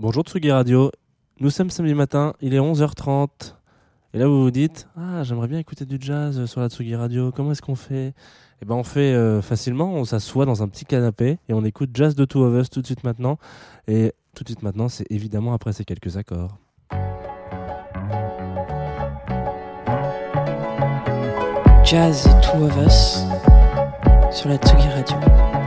Bonjour Tsugi Radio, nous sommes samedi matin, il est 11h30. Et là vous vous dites, ah j'aimerais bien écouter du jazz sur la Tsugi Radio, comment est-ce qu'on fait? Eh ben on fait euh, facilement, on s'assoit dans un petit canapé et on écoute Jazz de Two of Us tout de suite maintenant. Et tout de suite maintenant c'est évidemment après ces quelques accords. Jazz Two of Us sur la Tsugi Radio.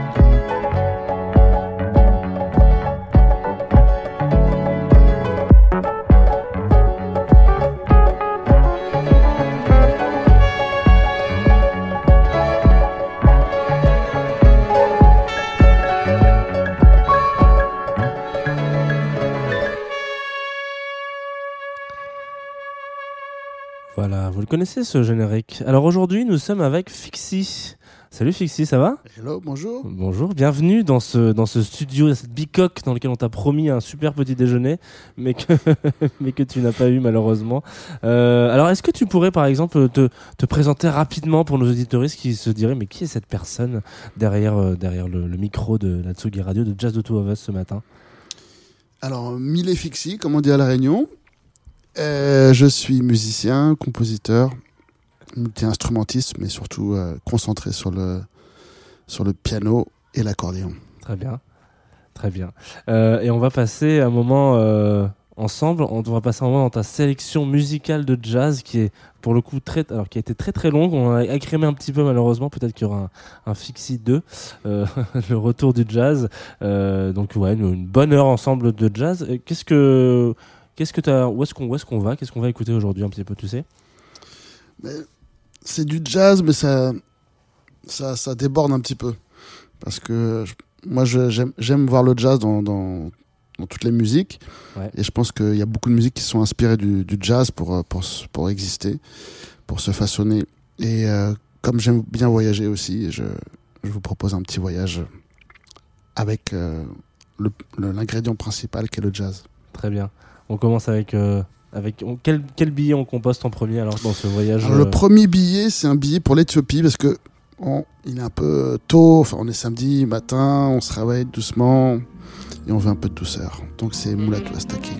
Connaissez ce générique. Alors aujourd'hui nous sommes avec Fixie. Salut Fixie, ça va? Hello, bonjour. Bonjour, bienvenue dans ce, dans ce studio, cette bicoque dans lequel on t'a promis un super petit déjeuner, mais que, mais que tu n'as pas eu malheureusement. Euh, alors, est-ce que tu pourrais par exemple te, te présenter rapidement pour nos auditoristes qui se diraient, mais qui est cette personne derrière, euh, derrière le, le micro de la Tsugi Radio de Jazz de Two of Us ce matin? Alors, Mille Fixi, comme on dit à La Réunion. Euh, je suis musicien, compositeur, multi-instrumentiste, mais surtout euh, concentré sur le, sur le piano et l'accordéon. Très bien, très bien. Euh, et on va passer un moment ensemble. On va passer un moment dans ta sélection musicale de jazz qui est pour le coup très, alors qui a été très très longue. On a écrémé un petit peu malheureusement. Peut-être qu'il y aura un, un Fixie 2, euh, le retour du jazz. Donc ouais, une, bonne heure ensemble de jazz. Qu'est-ce que Qu'est-ce que t'as Où est-ce qu'on est-ce qu'on va? Qu'est-ce qu'on va écouter aujourd'hui un petit peu, tu sais? C'est du jazz, mais ça, ça, ça déborde un petit peu. Parce que je- moi, j'aime voir le jazz dans, dans, dans toutes les musiques. Ouais. Et je pense qu'il y a beaucoup de musiques qui sont inspirées du, du jazz pour, pour, pour exister, pour se façonner. Et euh, comme j'aime bien voyager aussi, je, je vous propose un petit voyage avec euh, l'ingrédient principal qui est le jazz. Très bien. On commence avec euh, avec on- quel quel billet on composte en premier alors dans ce voyage Alors, euh, le premier billet, c'est un billet pour l'Éthiopie parce que on- il est un peu tôt. Enfin, on est samedi matin, on se réveille doucement et on veut un peu de douceur. Donc, c'est Moulatou Astaki.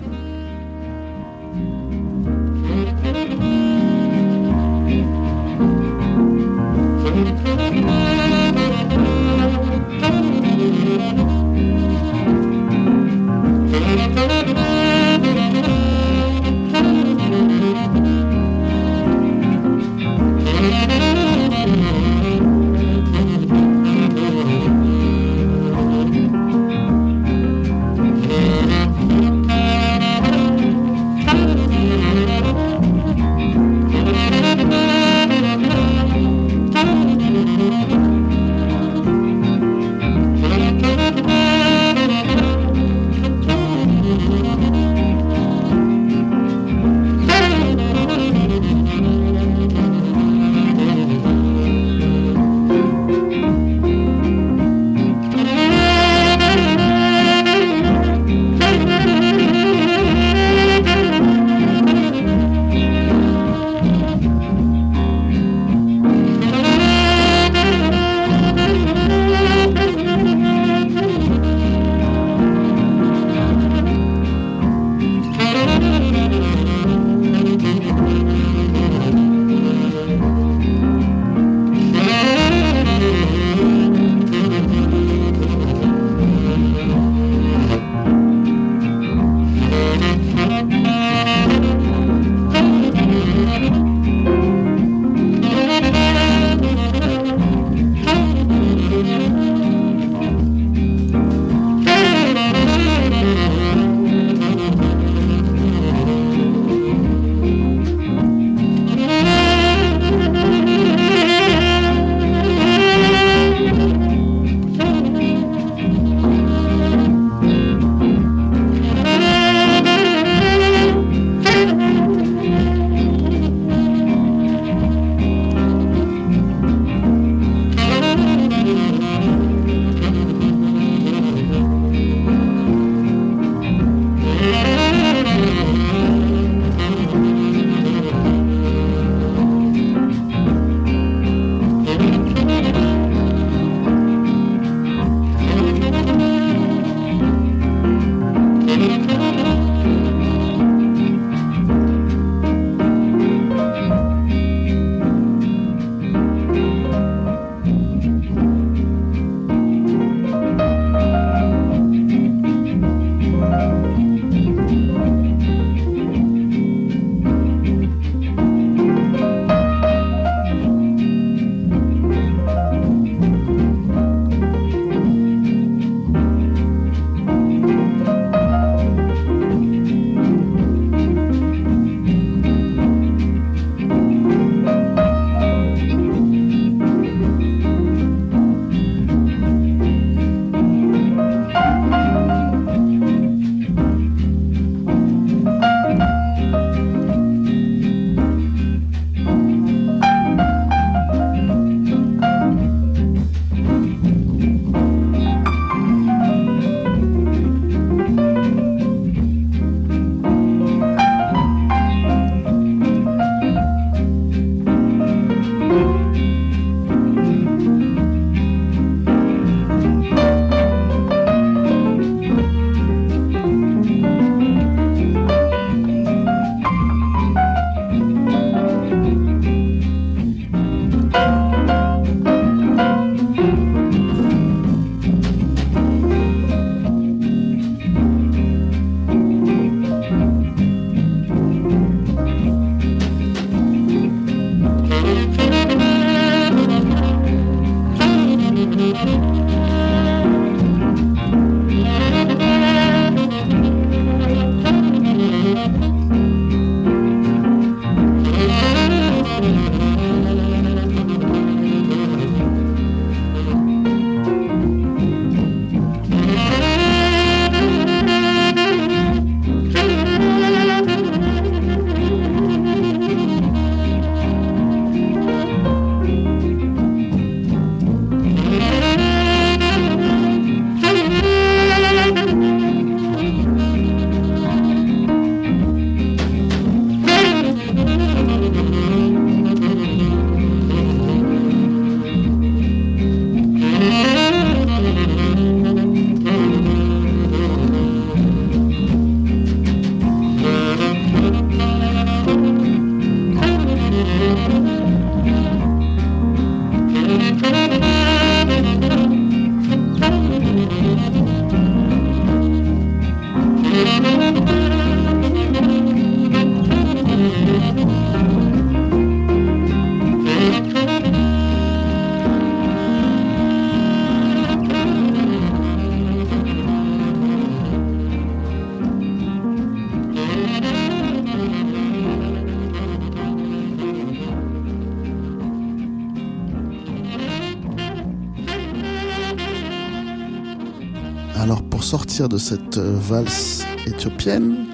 De cette euh, valse éthiopienne,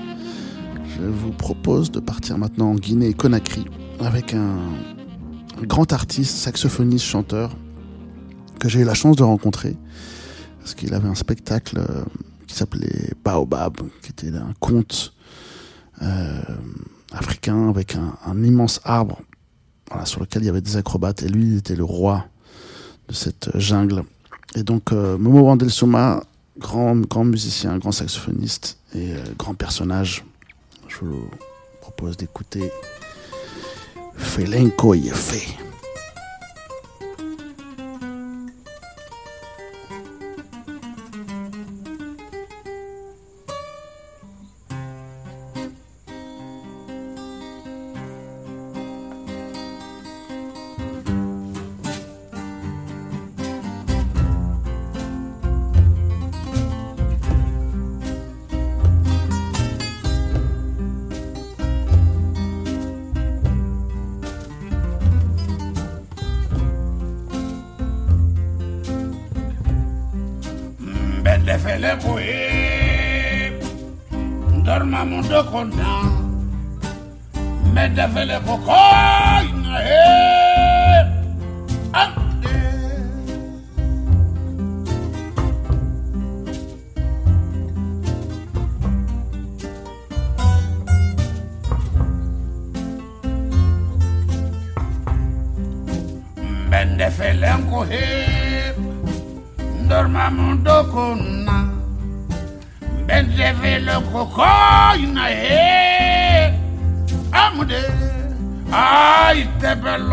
je vous propose de partir maintenant en Guinée et Conakry avec un, grand artiste, saxophoniste, chanteur que j'ai eu la chance de rencontrer parce qu'il avait un spectacle euh, qui s'appelait Baobab, qui était un conte euh, africain avec un, immense arbre sur lequel il y avait des acrobates et lui il était le roi de cette jungle. Et donc Momo Wandelsuma grand, grand musicien, grand saxophoniste et euh, grand personnage. Je vous propose d'écouter Felenko Yefe.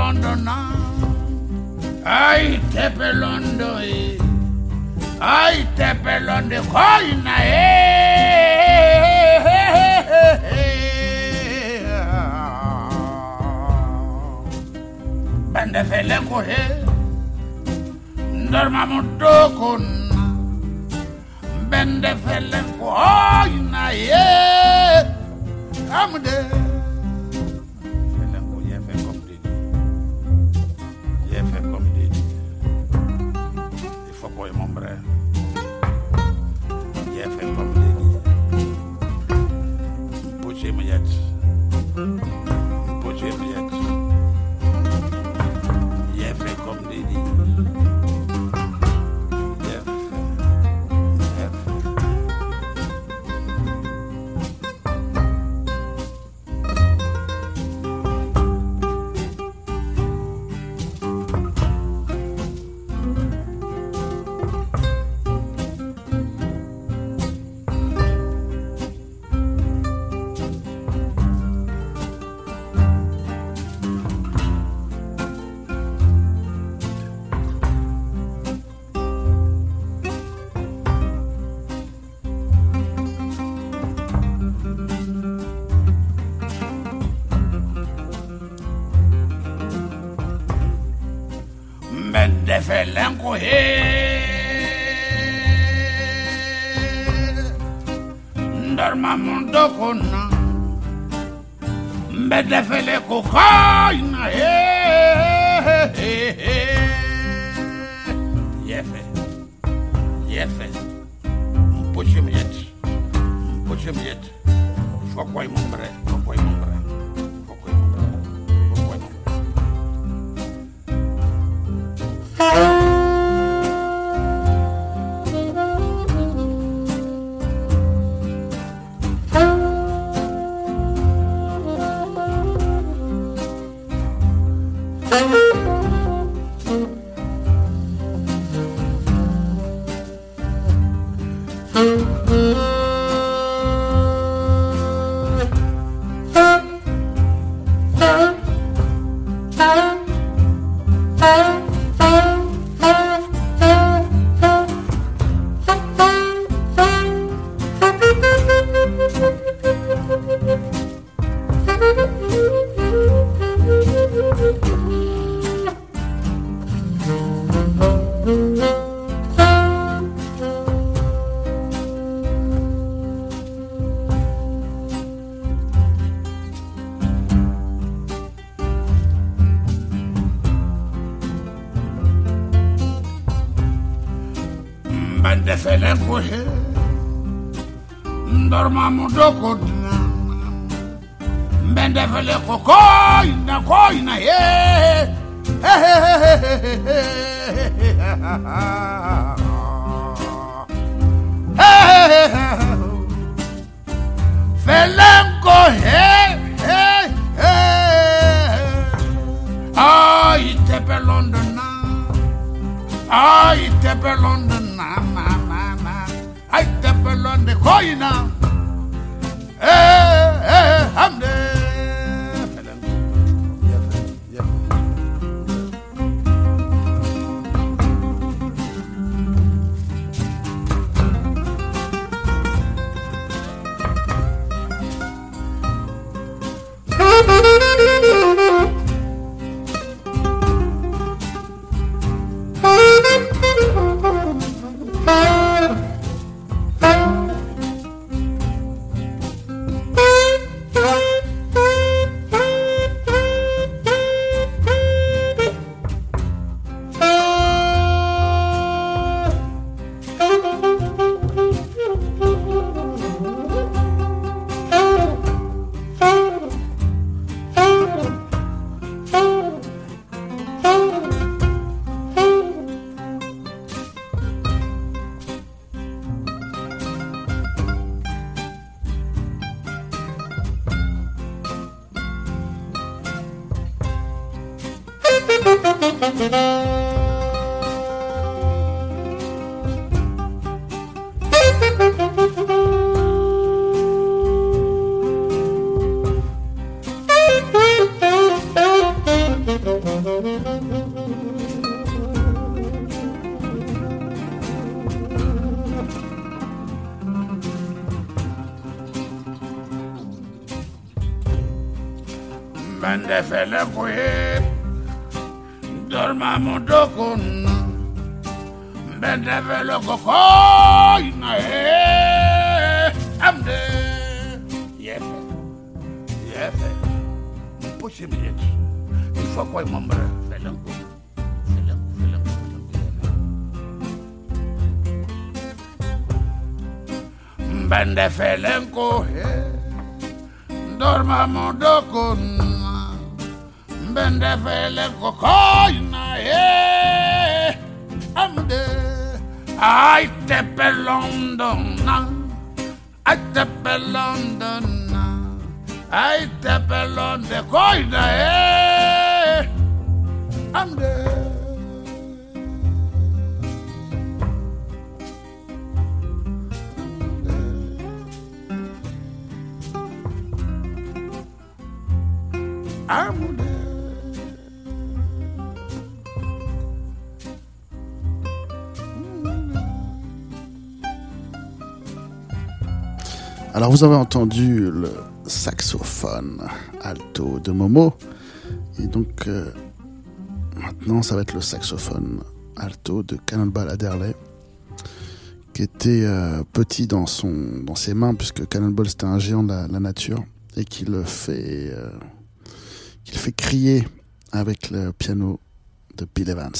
London now. I tap a London, I tap a London, coin, eh. Bende fele kohe, ndorma mudo kun. Bende fele kohe, na ye, come there. your head. Dorma mundo kona, bedefele kukoina head. Donde se dorma fue, dormamos con, vende velo cocoina, amde, yefe, yefe, push him yet, il faut quoi mon bras, felanco, felanco, felanco, felanco, vende felanco, dormamos con, and fele koko ina e Ande Ai te pelondona Ai te Ai te pelonde koina e Ande Alors vous avez entendu le saxophone alto de Momo. Et donc euh, maintenant ça va être le saxophone alto de Cannonball Adderley qui était euh, petit dans, son, dans ses mains puisque Cannonball c'était un géant de la, nature et qui le fait, euh, qui le fait crier avec le piano de Bill Evans.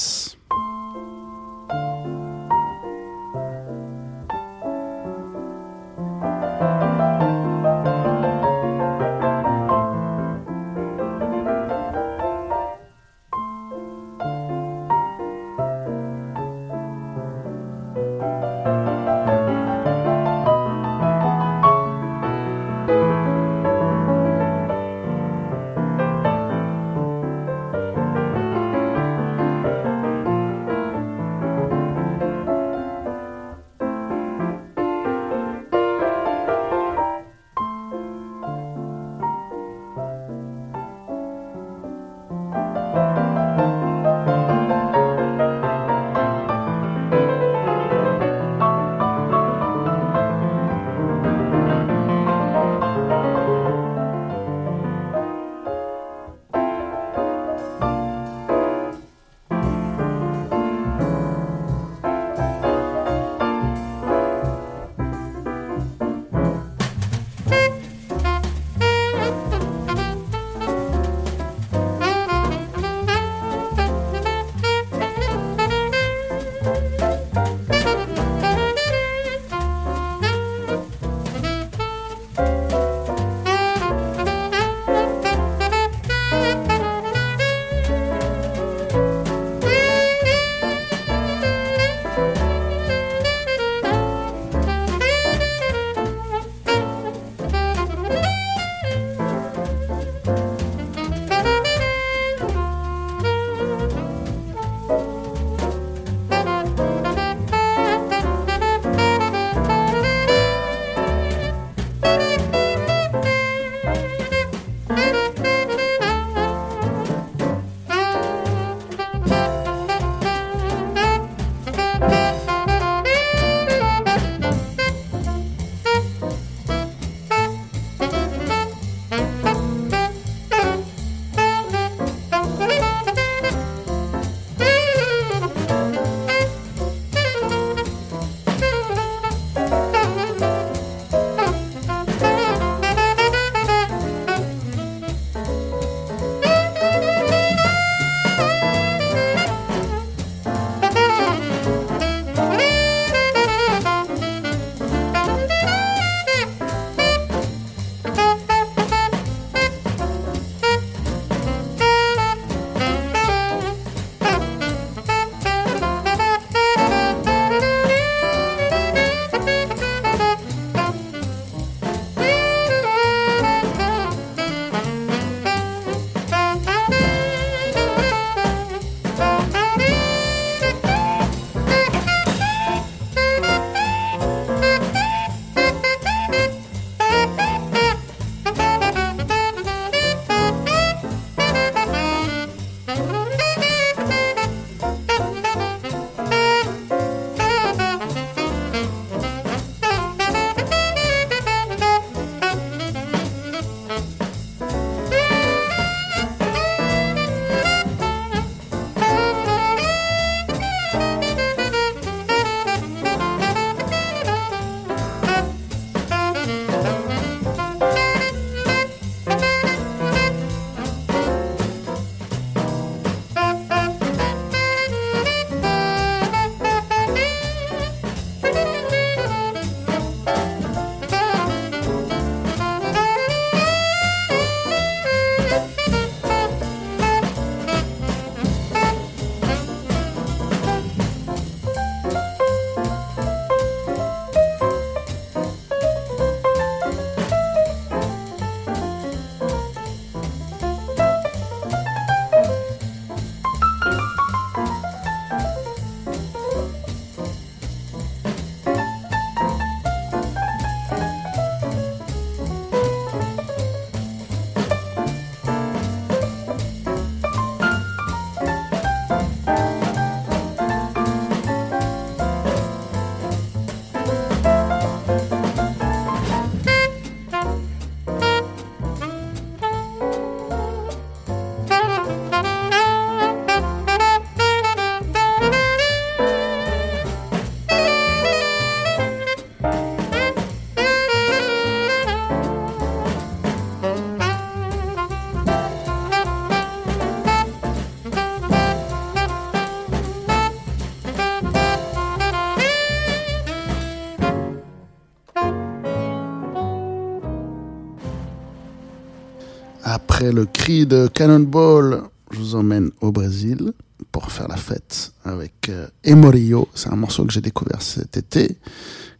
Le cri de Cannonball, je vous emmène au Brésil pour faire la fête avec euh, Emorio. C'est un morceau que j'ai découvert cet été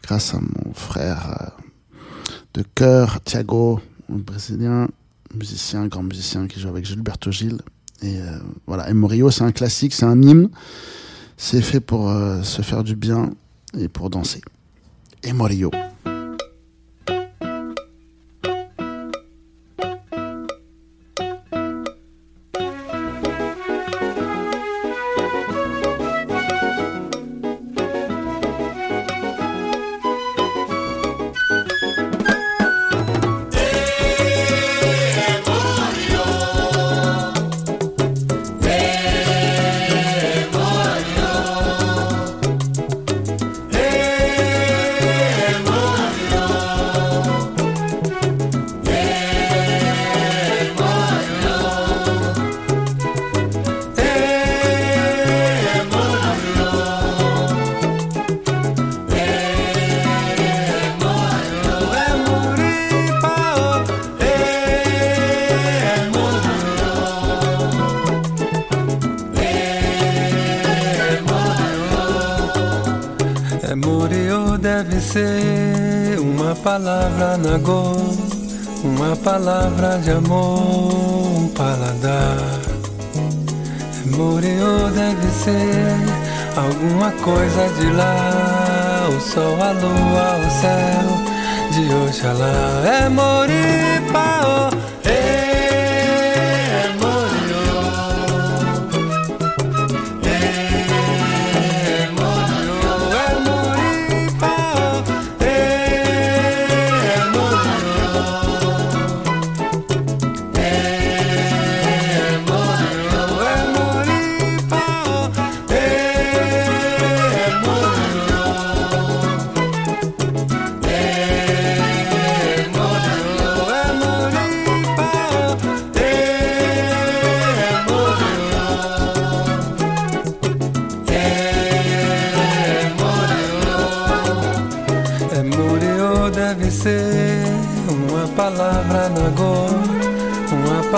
grâce à mon frère euh, de cœur, Thiago, brésilien, musicien, grand musicien qui joue avec Gilberto Gil. Et euh, voilà, Emorio, c'est un classique, c'est un hymne. C'est fait pour se faire du bien et pour danser. Emorio. Palavra uma palavra de amor, um paladar. Muriô deve ser alguma coisa de lá, o sol, a lua, o céu de Oxalá. É Moripaô,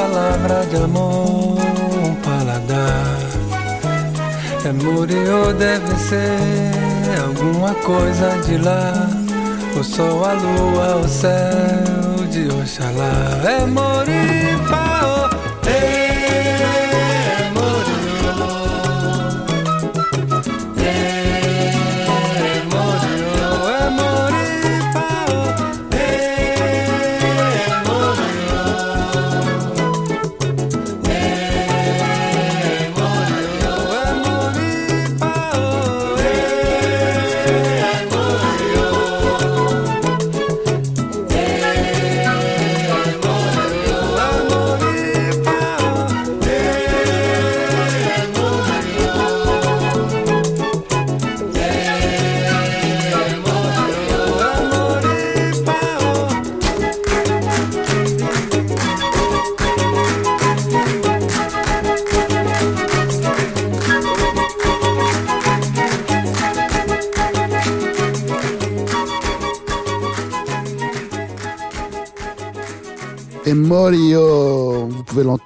palavra de amor, um paladar. É Muriô deve ser alguma coisa de lá, o sol, a lua, o céu de Oxalá. É Moripaô,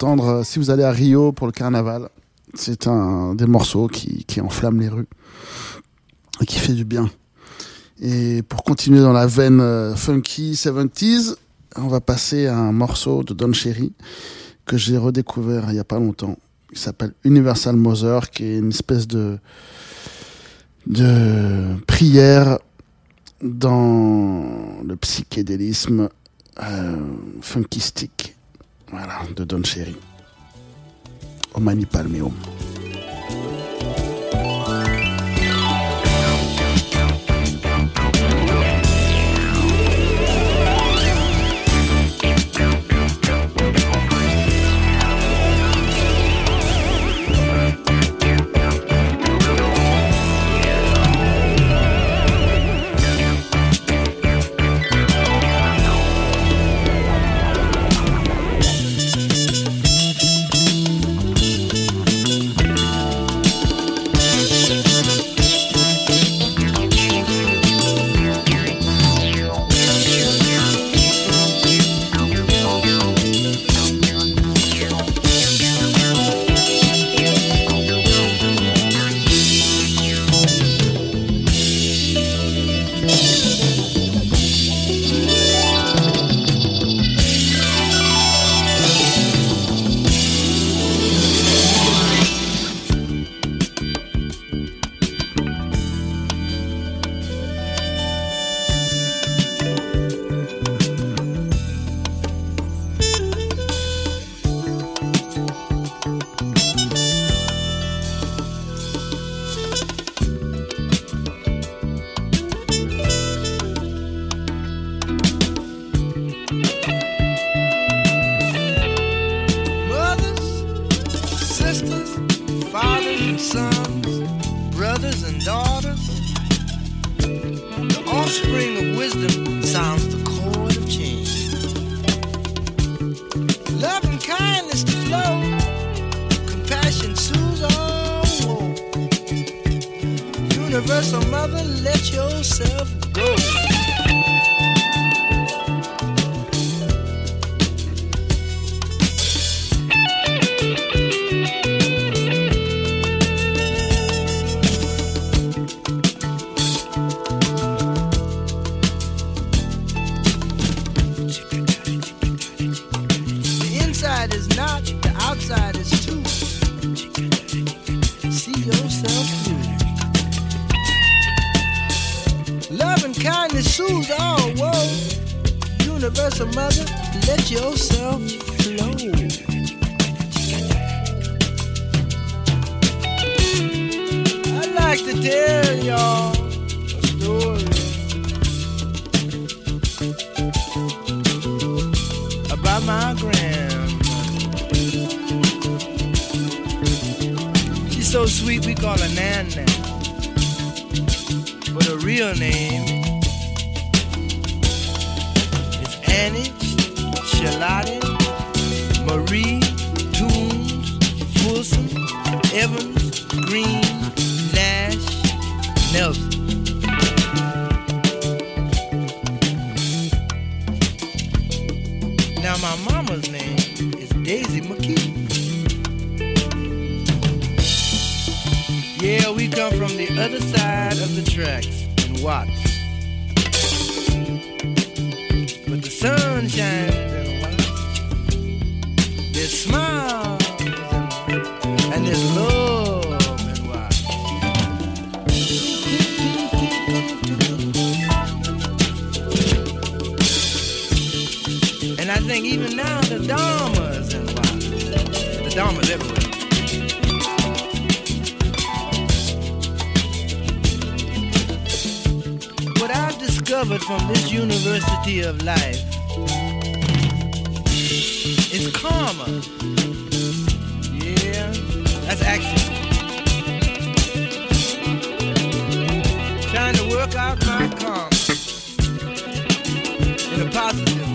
euh, si vous allez à Rio pour le carnaval. C'est un des morceaux qui, enflamme les rues et qui fait du bien. Et pour continuer dans la veine euh, funky 70s, on va passer à un morceau de Don Cherry que j'ai redécouvert il y a pas longtemps. Il s'appelle Universal Mother, qui est une espèce de de prière dans le psychédélisme euh, funkistique, voilà, de Don Cherry. Au Mani Palmeum. Yeah, that's action. Trying to work out my in a positive way.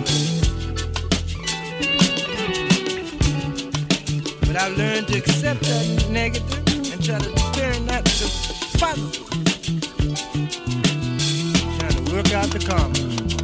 But I've learned to accept that negative and try to turn that to positive. Trying to work out the karma.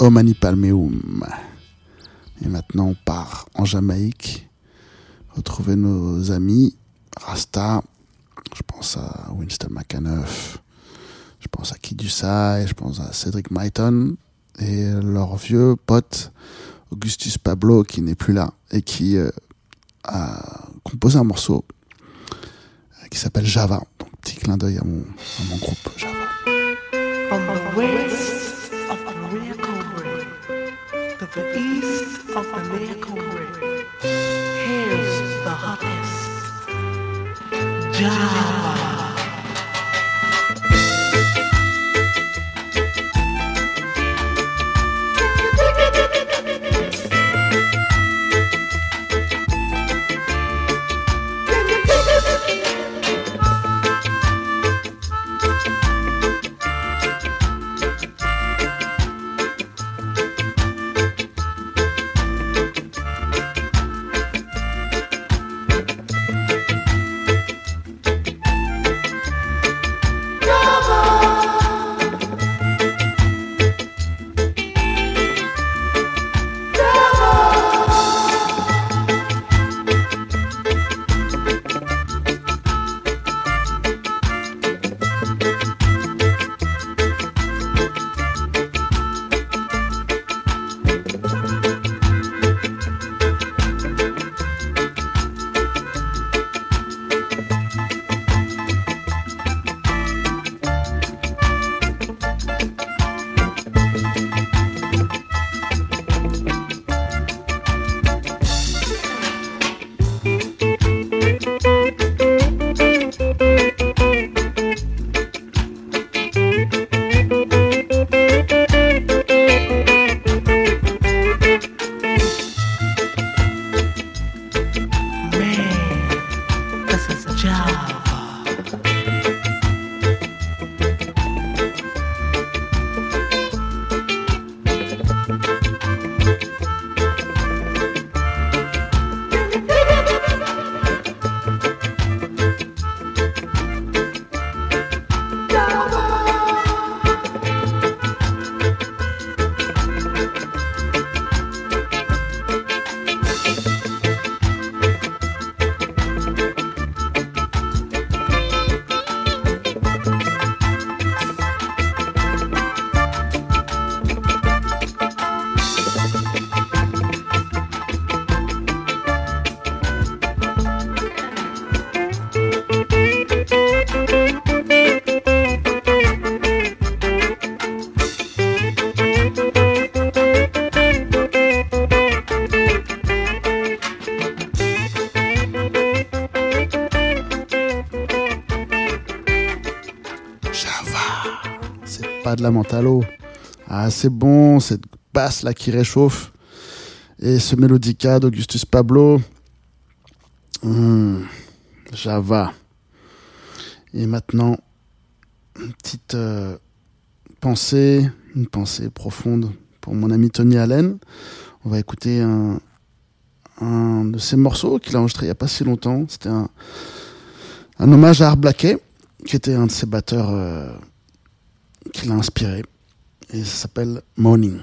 Au Mani Palmeum. Et maintenant, on part en Jamaïque, retrouver nos amis Rasta. Je pense à Winston McAnuff, je pense à Kid Dusai, je pense à Cedric Myton et leur vieux pote Augustus Pablo qui n'est plus là et qui euh, a composé un morceau qui s'appelle Java. Donc petit clin d'œil à mon, à mon groupe Java. From the west of American Ring to the east of American Ring, here's the hottest Java. L'eau. Ah, c'est bon, cette basse là qui réchauffe. Et ce mélodica d'Augustus Pablo. Hum, Java. Et maintenant, une petite euh, pensée, une pensée profonde pour mon ami Tony Allen. On va écouter un, de ses morceaux qu'il a enregistré il n'y a pas si longtemps. C'était un, hommage à Art Blakey, qui était un de ses batteurs euh, qui l'a inspiré. Et ça s'appelle Morning.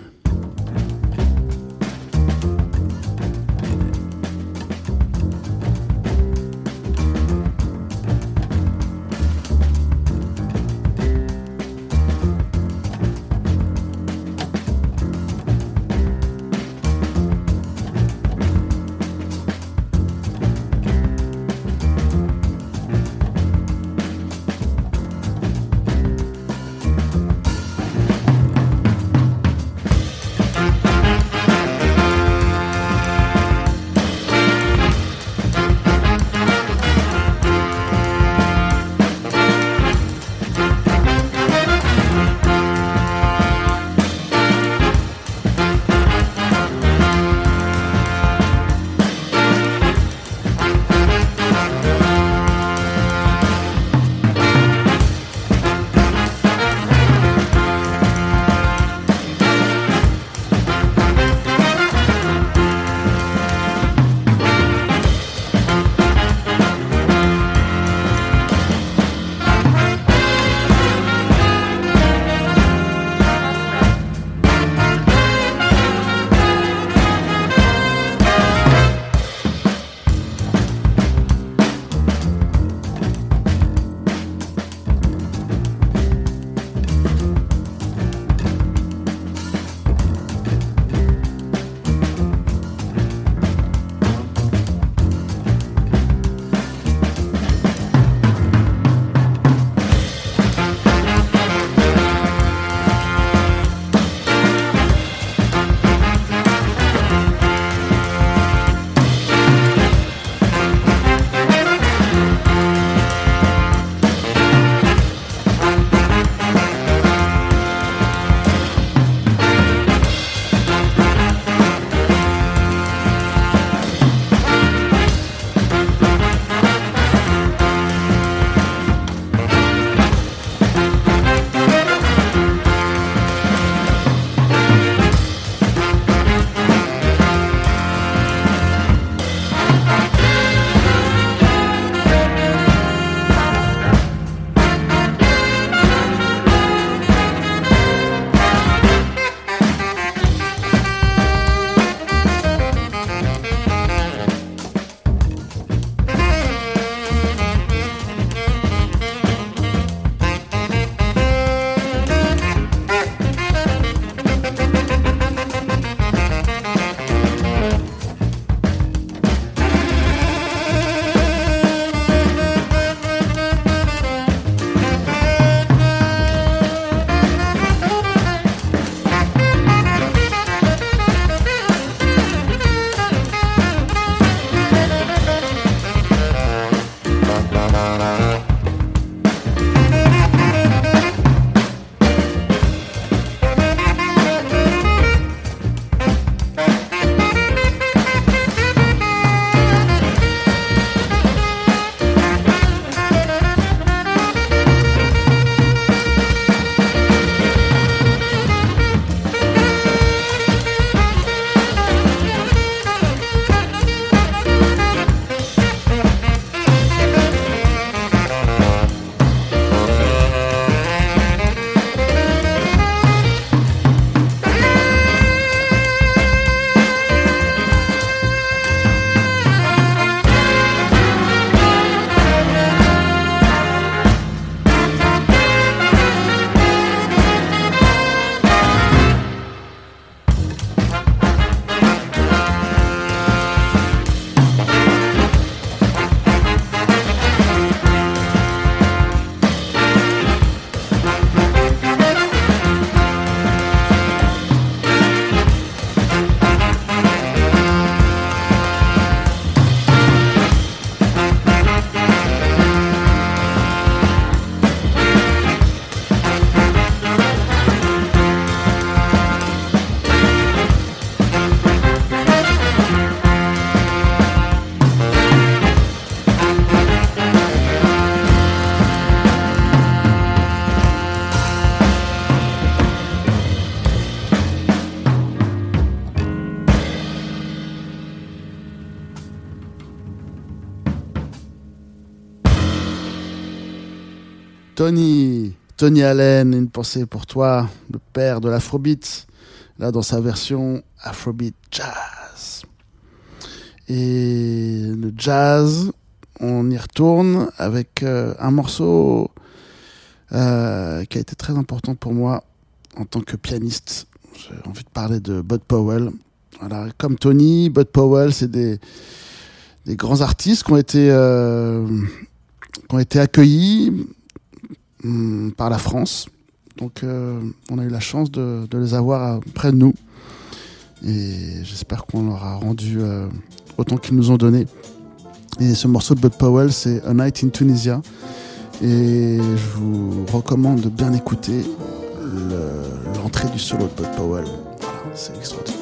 Tony, Allen, une pensée pour toi, le père de l'Afrobeat, là dans sa version Afrobeat Jazz. Et le jazz, on y retourne avec euh, un morceau euh, qui a été très important pour moi en tant que pianiste. J'ai envie de parler de Bud Powell. Comme Tony, Bud Powell, c'est des, grands artistes qui ont été, euh, qui ont été accueillis hum, par la France. Donc, euh, on a eu la chance de, les avoir euh, près de nous. Et j'espère qu'on leur a rendu euh, autant qu'ils nous ont donné. Et ce morceau de Bud Powell, c'est A Night in Tunisia. Et je vous recommande de bien écouter le- l'entrée du solo de Bud Powell. Voilà, c'est extraordinaire.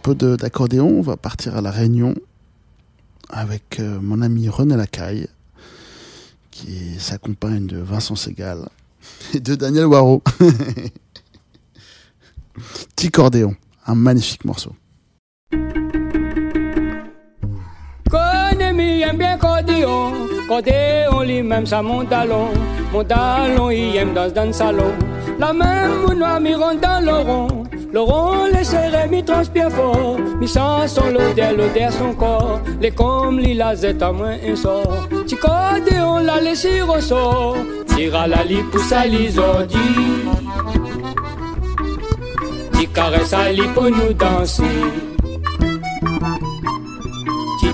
Peu d'accordéon, on va partir à La Réunion avec euh, mon ami René Lacaille, qui s'accompagne de Vincent Segal et de Daniel Waro. Ticordéon, un magnifique morceau. Mon talon, il aime dans salon. La même. Les serré, mi transpire fort. Mi son l'odeur, l'odeur son corps. Les comme li la zette à moins un sort. Ti code on la laisse ressort. Tira la li pousse à l'isodi. Ti caresse à pour nous danser.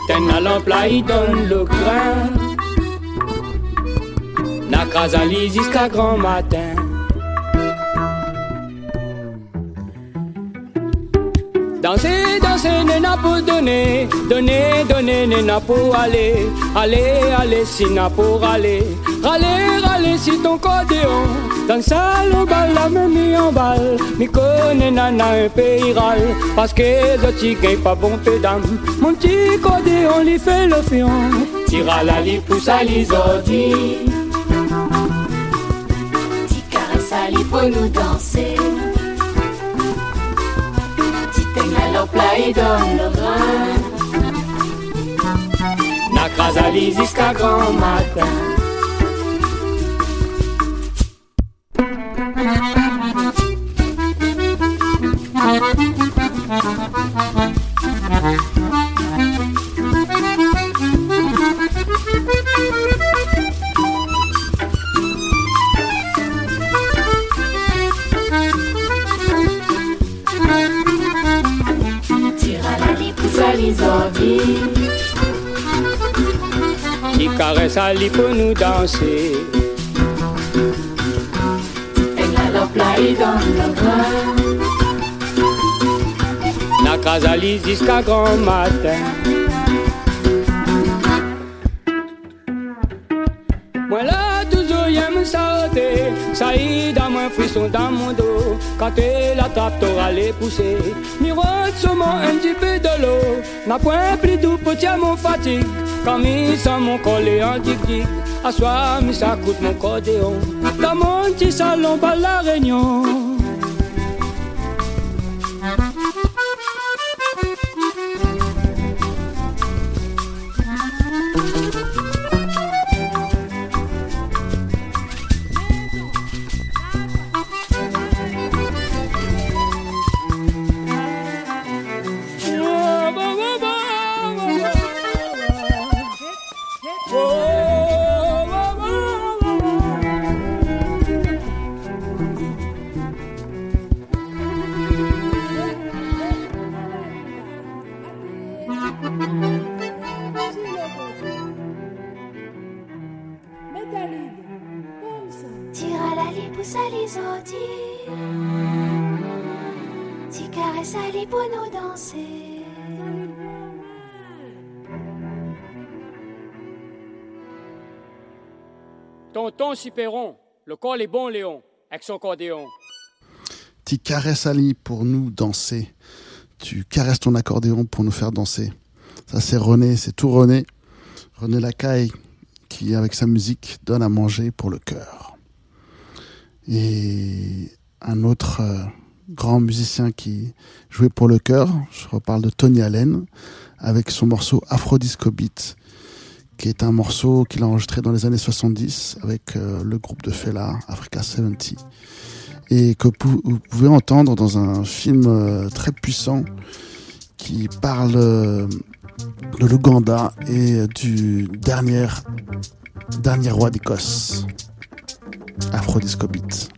Ten à l'emploi, il donne le grain. N'accrase à li jusqu'à grand matin. Danser, danser, n'est pour donner, donner, donner, n'est pour aller, aller, aller, si n'a pour aller, râler, râler, si ton cordéon, dans le bal, la même en balle, mi connaît nana un pays râle, parce que autres gagnent pas bon pédame, mon petit cordéon, lui fait le fion, tira la li pousse à l'isodi, Petit caresse à lui pour nous danser. Teigne à l'emploi et donne le grain. n'accrase à li jusqu'à grand matin. Tira qui caresse à lui pour nous danser. À l'emploi et donne le. N'accrase à lui jusqu'à grand matin. Moi là, toujours j'aime s'arrêter. Ça y mon frisson dans mon dos. Quand elle attrape, t'auras les pousser. Miroite sur moi un petit peu de l'eau. N'a point plus doux pour tiens mon fatigue. Quand mis sans mon collet en dig-dig. À soir, mis ça coûte mon cordéon. Dans mon petit salon, par la réunion. Ciperon, le col est bon, Léon, avec son cordéon. Tu caresses Ali pour nous danser. Tu caresses ton accordéon pour nous faire danser. Ça, c'est René, c'est tout René. René Lacaille, qui, avec sa musique, donne à manger pour le cœur. Et un autre euh, grand musicien qui jouait pour le cœur, je reparle de Tony Allen, avec son morceau Aphrodisco Beat, qui est un morceau qu'il a enregistré dans les années 70 avec euh, le groupe de Fela, Africa 70 et que vous pouvez entendre dans un film euh, très puissant qui parle euh, de l'Ouganda et du dernier, dernier roi d'Écosse, Aphrodisco Beat.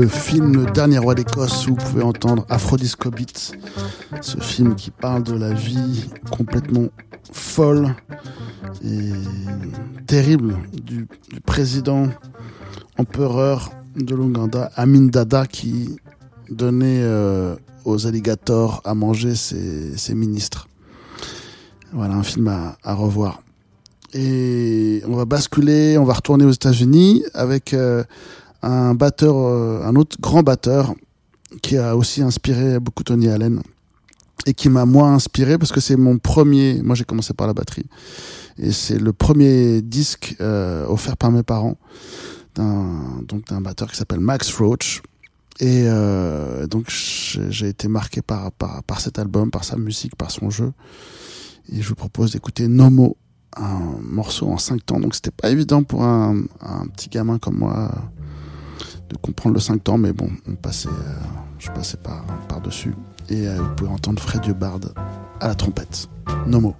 Le film Le Dernier Roi d'Écosse où vous pouvez entendre Aphrodisco Beat, ce film qui parle de la vie complètement folle et terrible du, président empereur de l'Ouganda, Amin Dada, qui donnait euh, aux alligators à manger ses, ministres. Voilà, un film à, à revoir. Et on va basculer, on va retourner aux États-Unis avec euh, un batteur, euh, un autre grand batteur qui a aussi inspiré beaucoup Tony Allen et qui m'a moins inspiré parce que c'est mon premier. Moi, j'ai commencé par la batterie et c'est le premier disque euh, offert par mes parents d'un donc d'un batteur qui s'appelle Max Roach. Et euh, donc j'ai été marqué par, par par cet album, par sa musique, par son jeu. Et je vous propose d'écouter Nomo, un morceau en cinq temps. Donc c'était pas évident pour un petit gamin comme moi de comprendre le 5 temps, mais bon, euh, je passais par, par dessus. Et euh, vous pouvez entendre Fred Bard à la trompette. Nomo.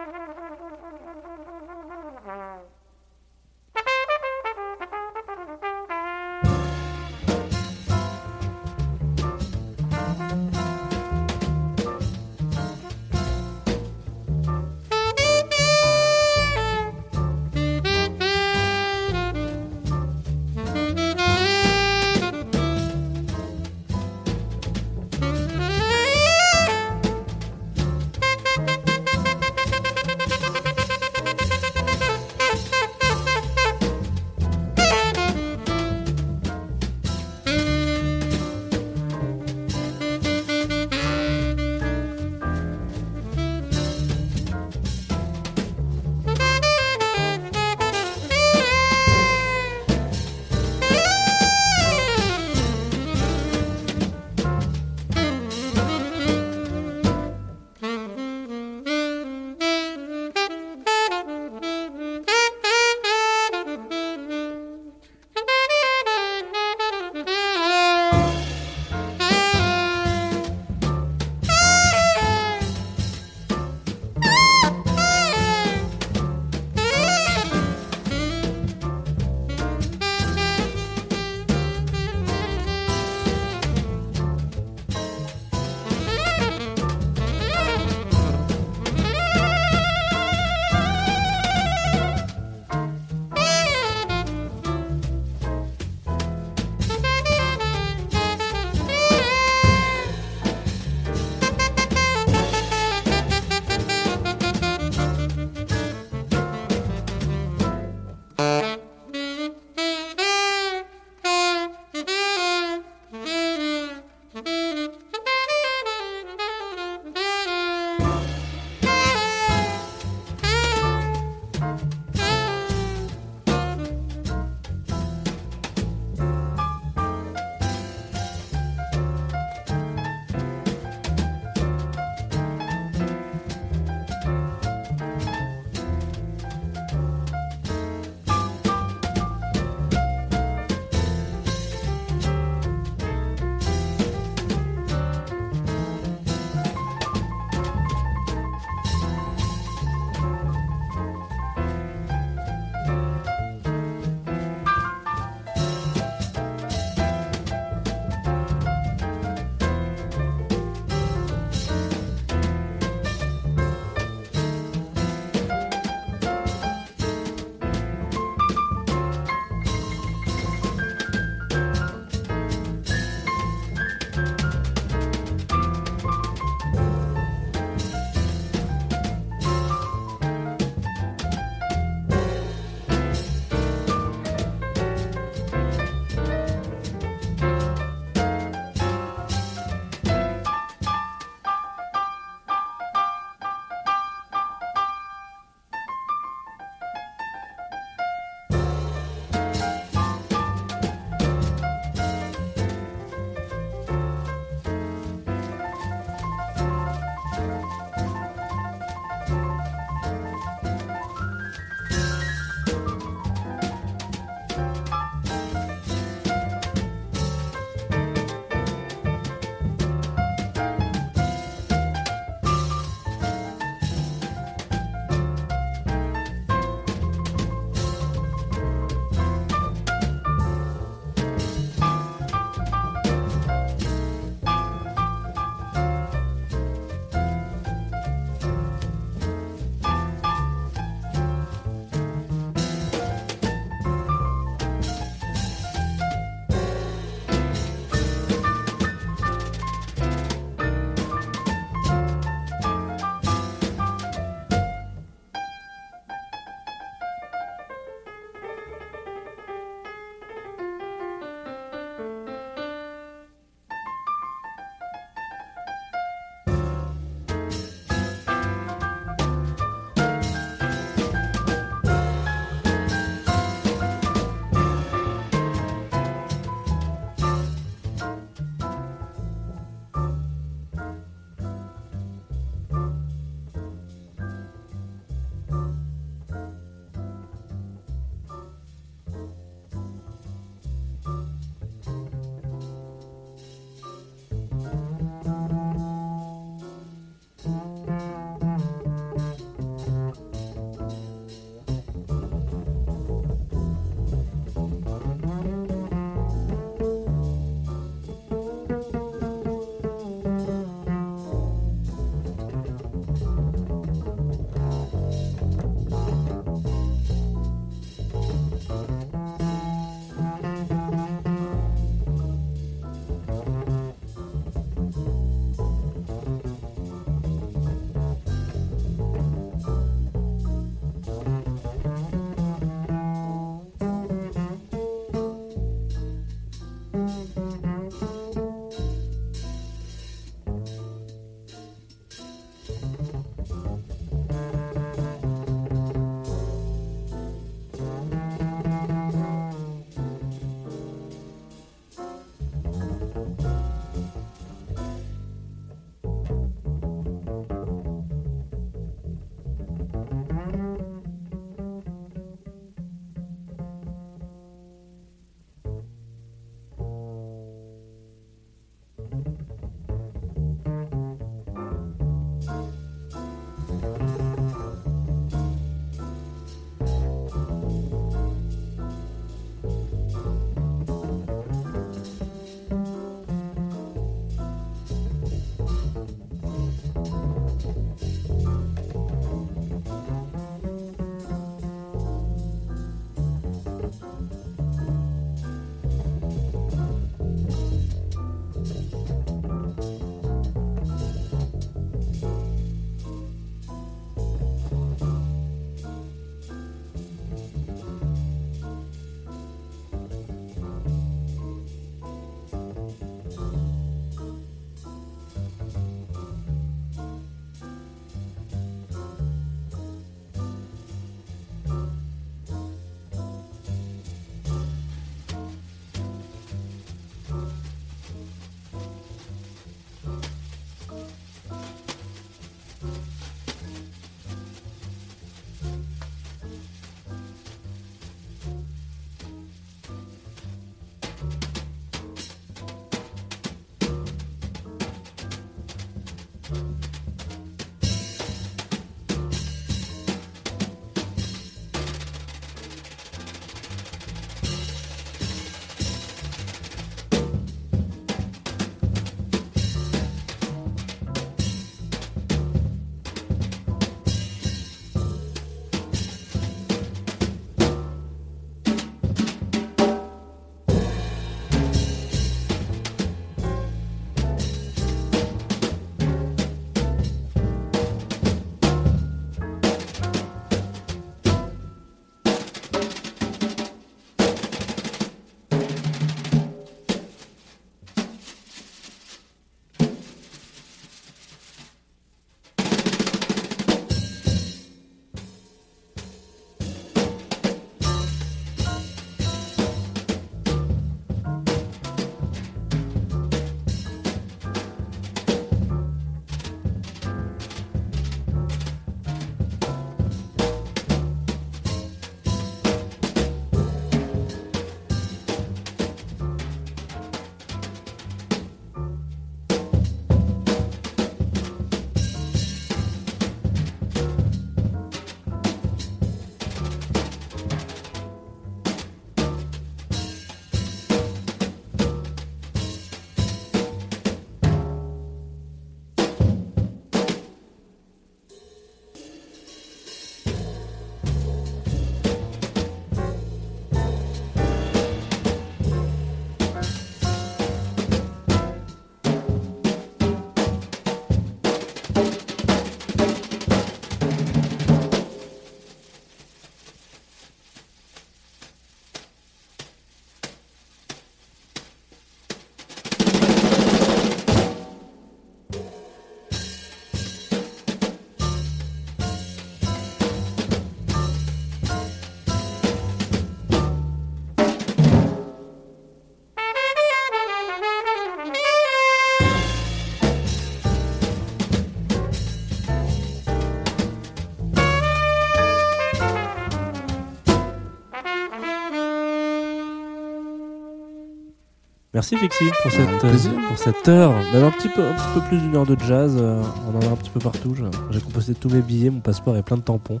Merci Fixi pour Avec cette, euh, pour cette heure, même un petit peu, un petit peu plus d'une heure de jazz. euh, on en a un petit peu partout. J'ai composté tous mes billets, mon passeport et plein de tampons,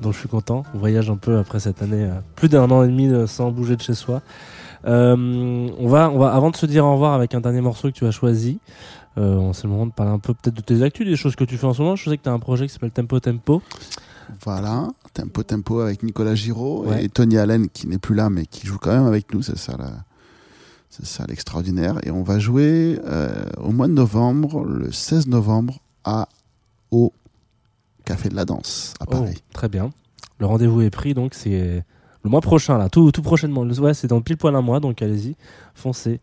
donc je suis content. On voyage un peu après cette année, euh, plus d'un an et demi sans bouger de chez soi. On va, on va, avant de se dire au revoir avec un dernier morceau que tu as choisi. C'est le moment de parler un peu peut-être de tes actus, des choses que tu fais en ce moment. Je sais que tu as un projet qui s'appelle Tempo Tempo. Voilà, Tempo Tempo avec Nicolas Giraud Ouais. et Tony Allen qui n'est plus là mais qui joue quand même avec nous, c'est ça la- c'est ça l'extraordinaire. Et on va jouer euh, au mois de novembre, le 16 novembre, à au Café de la Danse à Oh, Paris. très bien. Le rendez-vous est pris, donc c'est le mois prochain, là, tout, tout prochainement. Ouais, c'est dans pile poil un mois, donc allez-y, foncez.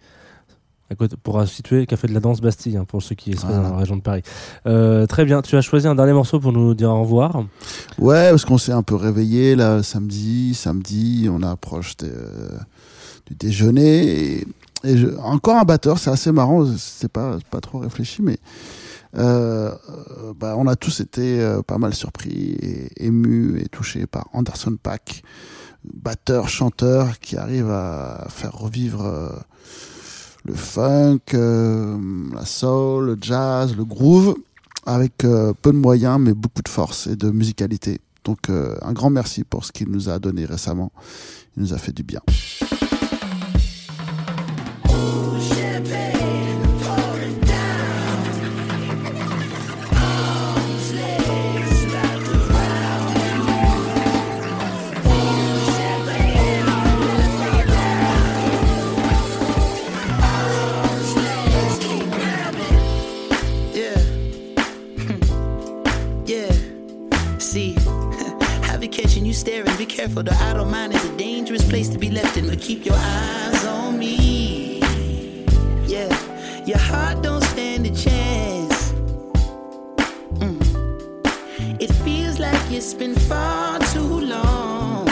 À côté, pour situer le Café de la Danse Bastille, hein, pour ceux qui sont Voilà. dans la région de Paris. Euh, très bien, tu as choisi un dernier morceau pour nous dire au revoir. Ouais, parce qu'on s'est un peu réveillé là samedi, samedi, on approche euh, du déjeuner et, et je- encore un batteur, c'est assez marrant, c'est pas pas trop réfléchi, mais euh, euh, bah, on a tous été euh, pas mal surpris et émus et touchés par Anderson Pack, batteur chanteur qui arrive à faire revivre euh, le funk, euh, la soul, le jazz, le groove avec peu de moyens mais beaucoup de force et de musicalité. Donc un grand merci pour ce qu'il nous a donné récemment. Il nous a fait du bien. Be catching you staring. Be careful, the idle mind is a dangerous place to be left in, but keep your eyes heart don't stand a chance. Mm. It feels like it's been far too long.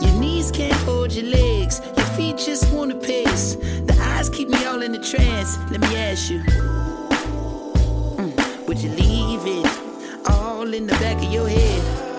Your knees can't hold your legs, your feet just wanna pace. The eyes keep me all in a trance. Let me ask you. Mm, Would you leave it all in the back of your head?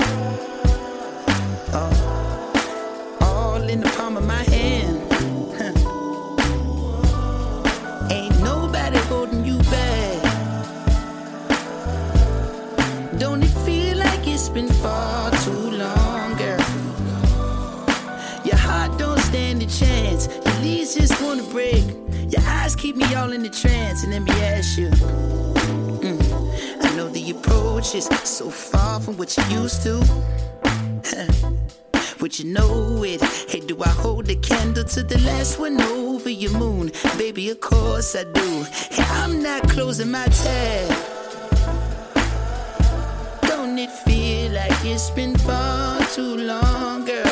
Break. Your eyes keep me all in the trance. And let me ask you. mm, I know the approach is so far from what you used to. Would you know it? Hey, do I hold the candle to the last one over your moon? Baby, of course I do. Hey, I'm not closing my tab. Don't it feel like it's been far too long, girl?